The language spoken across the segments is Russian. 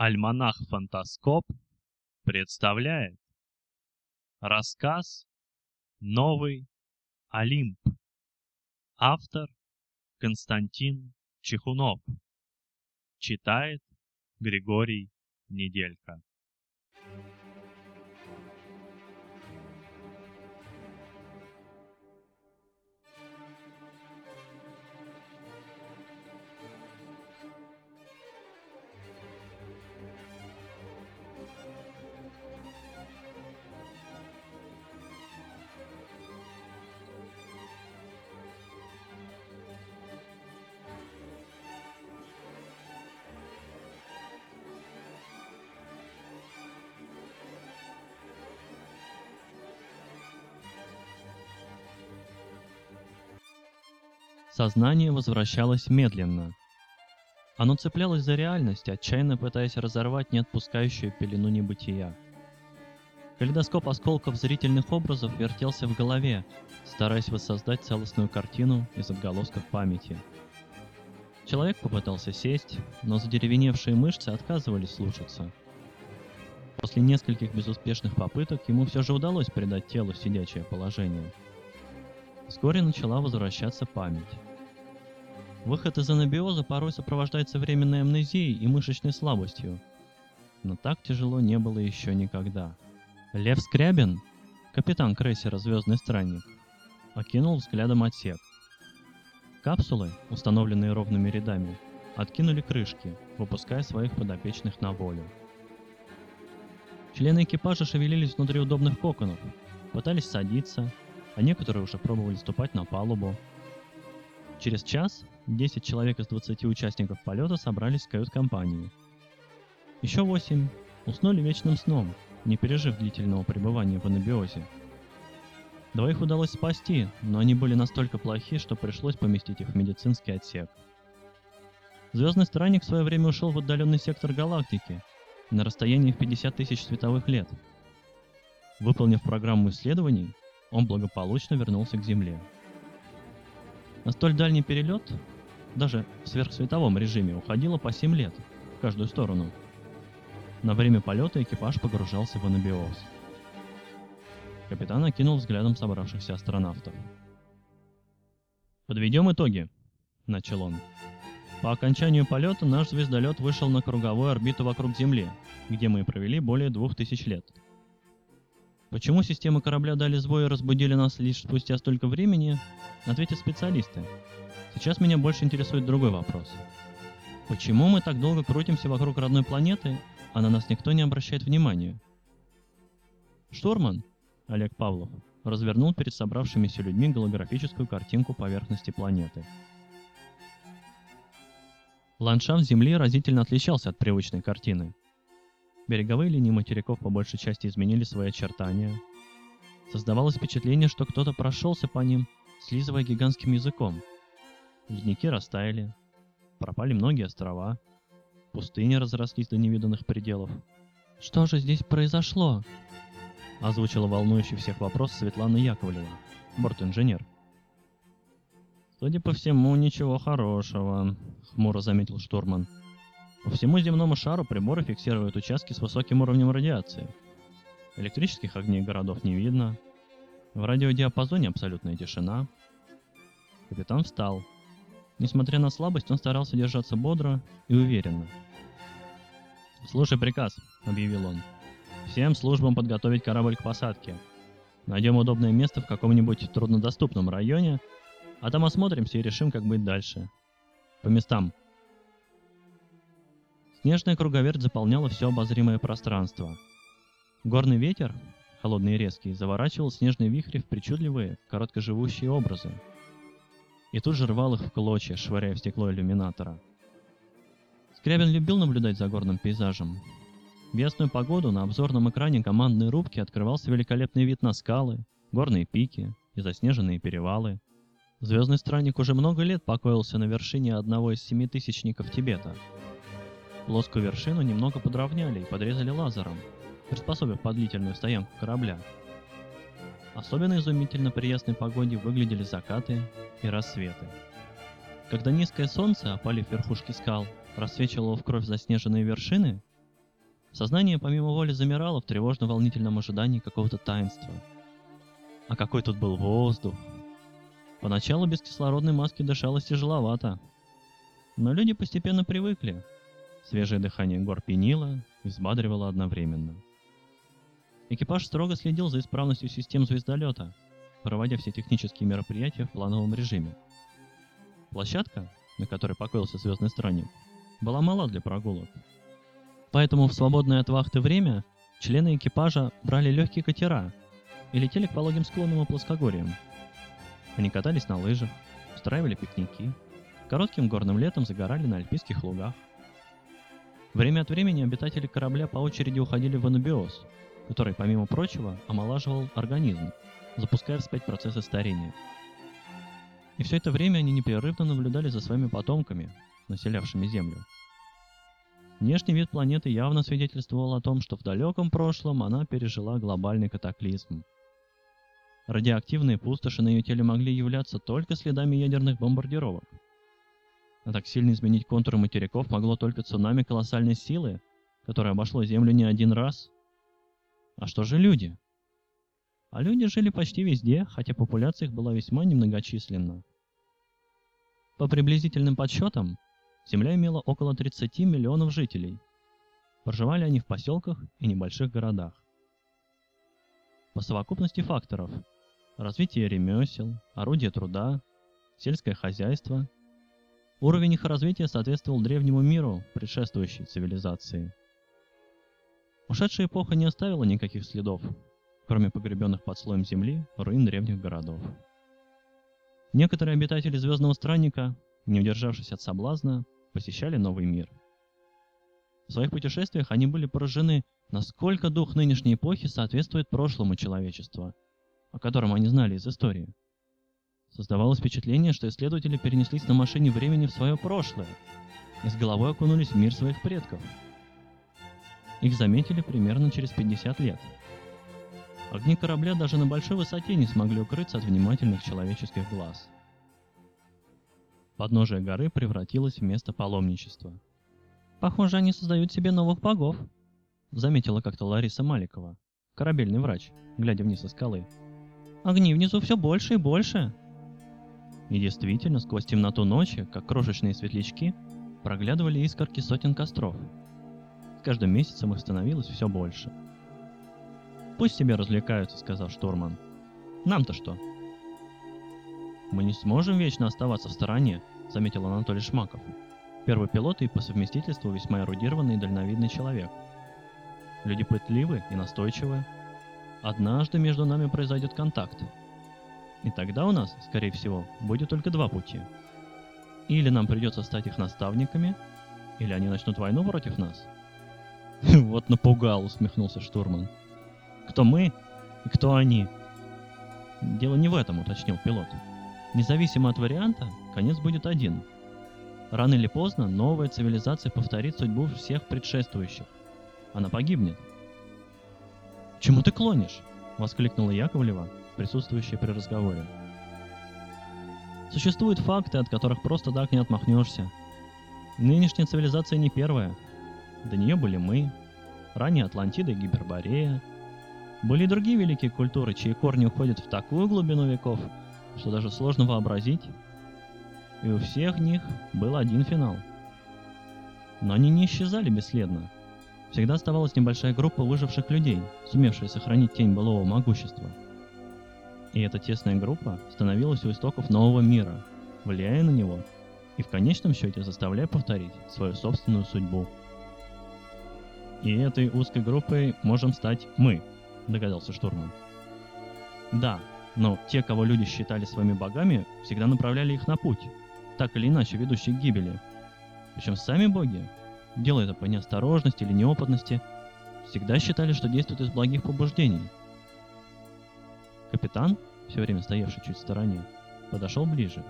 Альманах Фантаскоп представляет Рассказ «Новый Олимп» Автор Константин Чехунов. Читает Григорий Неделька Сознание возвращалось медленно. Оно цеплялось за реальность, отчаянно пытаясь разорвать не отпускающую пелену небытия. Калейдоскоп осколков зрительных образов вертелся в голове, стараясь воссоздать целостную картину из отголосков памяти. Человек попытался сесть, но задеревеневшие мышцы отказывались слушаться. После нескольких безуспешных попыток ему все же удалось придать телу сидячее положение. Вскоре начала возвращаться память. Выход из анабиоза порой сопровождается временной амнезией и мышечной слабостью. Но так тяжело не было еще никогда. Лев Скрябин, капитан крейсера «Звездный странник», окинул взглядом отсек. Капсулы, установленные ровными рядами, откинули крышки, выпуская своих подопечных на волю. Члены экипажа шевелились внутри удобных коконов, пытались садиться, а некоторые уже пробовали ступать на палубу. Через час 10 человек из 20 участников полета собрались в кают-компании. Еще 8 уснули вечным сном, не пережив длительного пребывания в анабиозе. Двоих удалось спасти, но они были настолько плохи, что пришлось поместить их в медицинский отсек. Звездный странник в свое время ушел в отдаленный сектор галактики, на расстоянии в 50 тысяч световых лет. Выполнив программу исследований, он благополучно вернулся к Земле. На столь дальний перелет, даже в сверхсветовом режиме, уходило по 7 лет в каждую сторону. На время полета экипаж погружался в анабиоз. Капитан окинул взглядом собравшихся астронавтов. «Подведем итоги», — начал он. По окончанию полета наш звездолет вышел на круговую орбиту вокруг Земли, где мы провели более двух тысяч лет. Почему системы корабля дали сбой и разбудили нас лишь спустя столько времени, ответят специалисты. Сейчас меня больше интересует другой вопрос. Почему мы так долго крутимся вокруг родной планеты, а на нас никто не обращает внимания? Штурман, Олег Павлов, развернул перед собравшимися людьми голографическую картинку поверхности планеты. Ландшафт Земли разительно отличался от привычной картины – Береговые линии материков по большей части изменили свои очертания. Создавалось впечатление, что кто-то прошелся по ним, слизывая гигантским языком. Ледники растаяли, пропали многие острова, пустыни разрослись до невиданных пределов. «Что же здесь произошло?» озвучила волнующий всех вопрос Светлана Яковлева, борт-инженер. «Судя по всему, ничего хорошего», — хмуро заметил штурман. По всему земному шару приборы фиксируют участки с высоким уровнем радиации. Электрических огней городов не видно. В радиодиапазоне абсолютная тишина. Капитан встал. Несмотря на слабость, он старался держаться бодро и уверенно. «Слушай приказ», — объявил он. «Всем службам подготовить корабль к посадке. Найдем удобное место в каком-нибудь труднодоступном районе, а там осмотримся и решим, как быть дальше. По местам. Снежная круговерть заполняла все обозримое пространство. Горный ветер, холодный и резкий, заворачивал снежные вихри в причудливые, короткоживущие образы. И тут же рвал их в клочья, швыряя в стекло иллюминатора. Скрябин любил наблюдать за горным пейзажем. В ясную погоду на обзорном экране командной рубки открывался великолепный вид на скалы, горные пики и заснеженные перевалы. Звездный странник уже много лет покоился на вершине одного из семитысячников Тибета – Плоскую вершину немного подровняли и подрезали лазером, приспособив под длительную стоянку корабля. Особенно изумительно при ясной погоде выглядели закаты и рассветы. Когда низкое солнце, опалив верхушки скал, рассвечивало в кровь заснеженные вершины, Сознание помимо воли замирало в тревожно-волнительном ожидании какого-то таинства. А какой тут был воздух! Поначалу без кислородной маски дышалось тяжеловато. Но люди постепенно привыкли. Свежее дыхание гор пенило и взбадривало одновременно. Экипаж строго следил за исправностью систем звездолета, проводя все технические мероприятия в плановом режиме. Площадка, на которой покоился звездный странник, была мала для прогулок. Поэтому в свободное от вахты время члены экипажа брали легкие катера и летели к пологим склонам и плоскогорьям. Они катались на лыжах, устраивали пикники, коротким горным летом загорали на альпийских лугах. Время от времени обитатели корабля по очереди уходили в анабиоз, который, помимо прочего, омолаживал организм, запуская вспять процессы старения. И все это время они непрерывно наблюдали за своими потомками, населявшими Землю. Внешний вид планеты явно свидетельствовал о том, что в далеком прошлом она пережила глобальный катаклизм. Радиоактивные пустоши на ее теле могли являться только следами ядерных бомбардировок. А так сильно изменить контуры материков могло только цунами колоссальной силы, которое обошло Землю не один раз. А что же люди? А люди жили почти везде, хотя популяция их была весьма немногочисленна. По приблизительным подсчетам, Земля имела около 30 миллионов жителей. Проживали они в поселках и небольших городах. По совокупности факторов – развитие ремесел, орудия труда, сельское хозяйство – уровень их развития соответствовал древнему миру, предшествующей цивилизации. Ушедшая эпоха не оставила никаких следов, кроме погребенных под слоем земли руин древних городов. Некоторые обитатели Звездного Странника, не удержавшись от соблазна, посещали новый мир. В своих путешествиях они были поражены, насколько дух нынешней эпохи соответствует прошлому человечества, о котором они знали из истории. Создавалось впечатление, что исследователи перенеслись на машине времени в свое прошлое и с головой окунулись в мир своих предков. Их заметили примерно через 50 лет. Огни корабля даже на большой высоте не смогли укрыться от внимательных человеческих глаз – Подножие горы превратилось в место паломничества. «Похоже, они создают себе новых богов», — заметила как-то Лариса Маликова, корабельный врач, глядя вниз со скалы. «Огни внизу все больше и больше». И действительно, сквозь темноту ночи, как крошечные светлячки, проглядывали искорки сотен костров. С каждым месяцем их становилось все больше. «Пусть себе развлекаются», — сказал штурман. «Нам-то что?» «Мы не сможем вечно оставаться в стороне», — заметил Анатолий Шмаков. Первый пилот и по совместительству весьма эрудированный и дальновидный человек. Люди пытливы и настойчивы. Однажды между нами произойдет контакт. И тогда у нас, скорее всего, будет только два пути. Или нам придется стать их наставниками, или они начнут войну против нас. Вот напугал, усмехнулся штурман. Кто мы и кто они? Дело не в этом, уточнил пилот. Независимо от варианта, конец будет один. Рано или поздно новая цивилизация повторит судьбу всех предшествующих. Она погибнет. «Чему ты клонишь?» — воскликнула Яковлева, присутствующая при разговоре. Существуют факты, от которых просто так не отмахнешься. Нынешняя цивилизация не первая. До нее были мы, ранее Атлантида и Гиперборея. Были и другие великие культуры, чьи корни уходят в такую глубину веков, что даже сложно вообразить. И у всех них был один финал. Но они не исчезали бесследно. Всегда оставалась небольшая группа выживших людей, сумевшая сохранить тень былого могущества. И эта тесная группа становилась у истоков нового мира, влияя на него и в конечном счете заставляя повторить свою собственную судьбу. И этой узкой группой можем стать мы, догадался штурман. Да, но те, кого люди считали своими богами, всегда направляли их на путь, так или иначе ведущий к гибели. Причем сами боги, делая это по неосторожности или неопытности, всегда считали, что действуют из благих побуждений. Капитан, все время стоявший чуть в стороне, подошел ближе.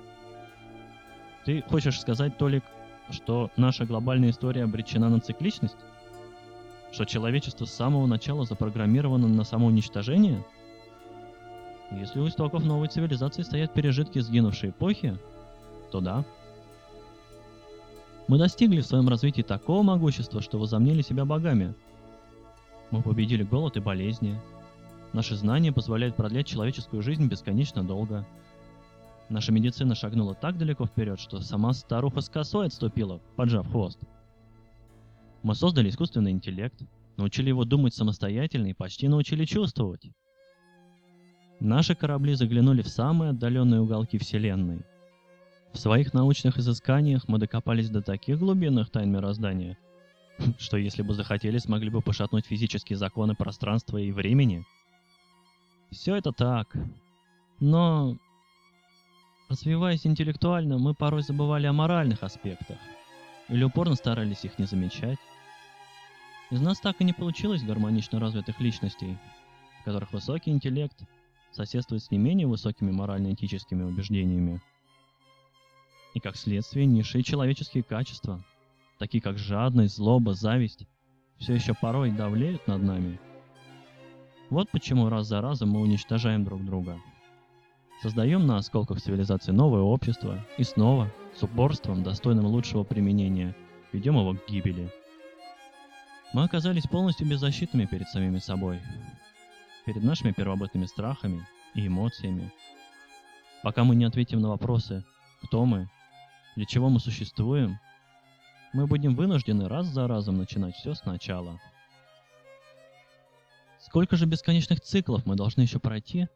Ты хочешь сказать, Толик, что наша глобальная история обречена на цикличность? Что человечество с самого начала запрограммировано на самоуничтожение – если у истоков новой цивилизации стоят пережитки сгинувшей эпохи, то да. Мы достигли в своем развитии такого могущества, что возомнили себя богами, Мы победили голод и болезни. Наши знания позволяют продлять человеческую жизнь бесконечно долго. Наша медицина шагнула так далеко вперед, что сама старуха с косой отступила, поджав хвост. Мы создали искусственный интеллект, научили его думать самостоятельно и почти научили чувствовать. Наши корабли заглянули в самые отдаленные уголки Вселенной. В своих научных изысканиях мы докопались до таких глубинных тайн мироздания, что если бы захотели, смогли бы пошатнуть физические законы пространства и времени. Все это так. Но Развиваясь интеллектуально, мы порой забывали о моральных аспектах или упорно старались их не замечать. Из нас так и не получилось гармонично развитых личностей, в которых высокий интеллект соседствует с не менее высокими морально-этическими убеждениями. И как следствие низшие человеческие качества, такие как жадность, злоба, зависть, все еще порой давлеют над нами. Вот почему раз за разом мы уничтожаем друг друга – Создаем на осколках цивилизации новое общество и снова, с упорством, достойным лучшего применения, ведем его к гибели. Мы оказались полностью беззащитными перед самими собой, перед нашими первобытными страхами и эмоциями. Пока мы не ответим на вопросы, кто мы, для чего мы существуем, мы будем вынуждены раз за разом начинать все сначала. Сколько же бесконечных циклов мы должны еще пройти,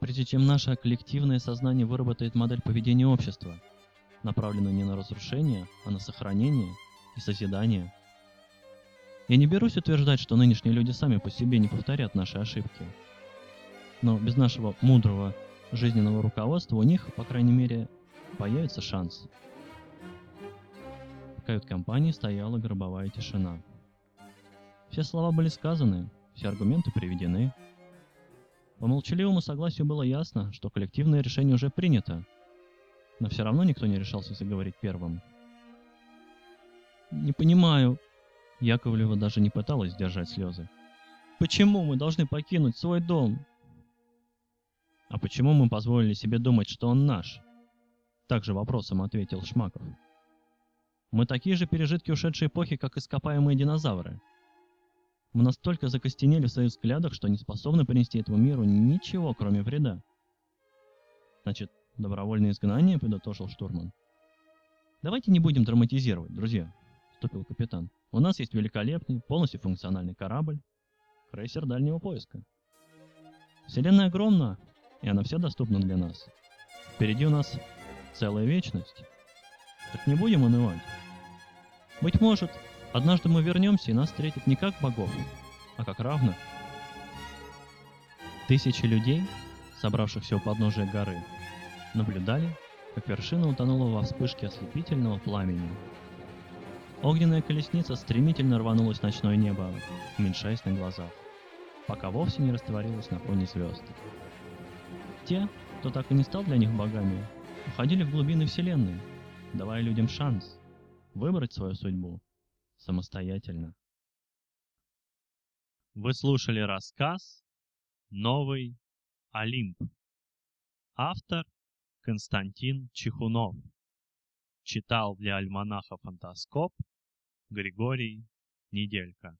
прежде чем наше коллективное сознание выработает модель поведения общества, направленную не на разрушение, а на сохранение и созидание. Я не берусь утверждать, что нынешние люди сами по себе не повторят наши ошибки. Но без нашего мудрого жизненного руководства у них, по крайней мере, появится шанс. В кают-компании стояла гробовая тишина. Все слова были сказаны, все аргументы приведены, по молчаливому согласию было ясно, что коллективное решение уже принято, но все равно никто не решался заговорить первым. «Не понимаю», Яковлева даже не пыталась сдержать слезы. «Почему мы должны покинуть свой дом?» «А почему мы позволили себе думать, что он наш?» Также вопросом ответил Шмаков. «Мы такие же пережитки ушедшей эпохи, как ископаемые динозавры. Мы настолько закостенели в своих взглядах, что не способны принести этому миру ничего, кроме вреда. Значит, добровольное изгнание, подытожил штурман. Давайте не будем драматизировать, друзья, вступил капитан. У нас есть великолепный, полностью функциональный корабль, крейсер дальнего поиска. Вселенная огромна, и она вся доступна для нас. Впереди у нас целая вечность. Так не будем унывать. Быть может, Однажды мы вернемся, и нас встретят не как богов, а как равных. Тысячи людей, собравшихся у подножия горы, наблюдали, как вершина утонула во вспышке ослепительного пламени. Огненная колесница стремительно рванулась в ночное небо, уменьшаясь на глазах, пока вовсе не растворилась на фоне звезд. Те, кто так и не стал для них богами, уходили в глубины Вселенной, давая людям шанс выбрать свою судьбу самостоятельно. Вы слушали рассказ «Новый Олимп». Автор Константин Чехунов. Читал для альманаха «Фантаскоп» Григорий Неделька.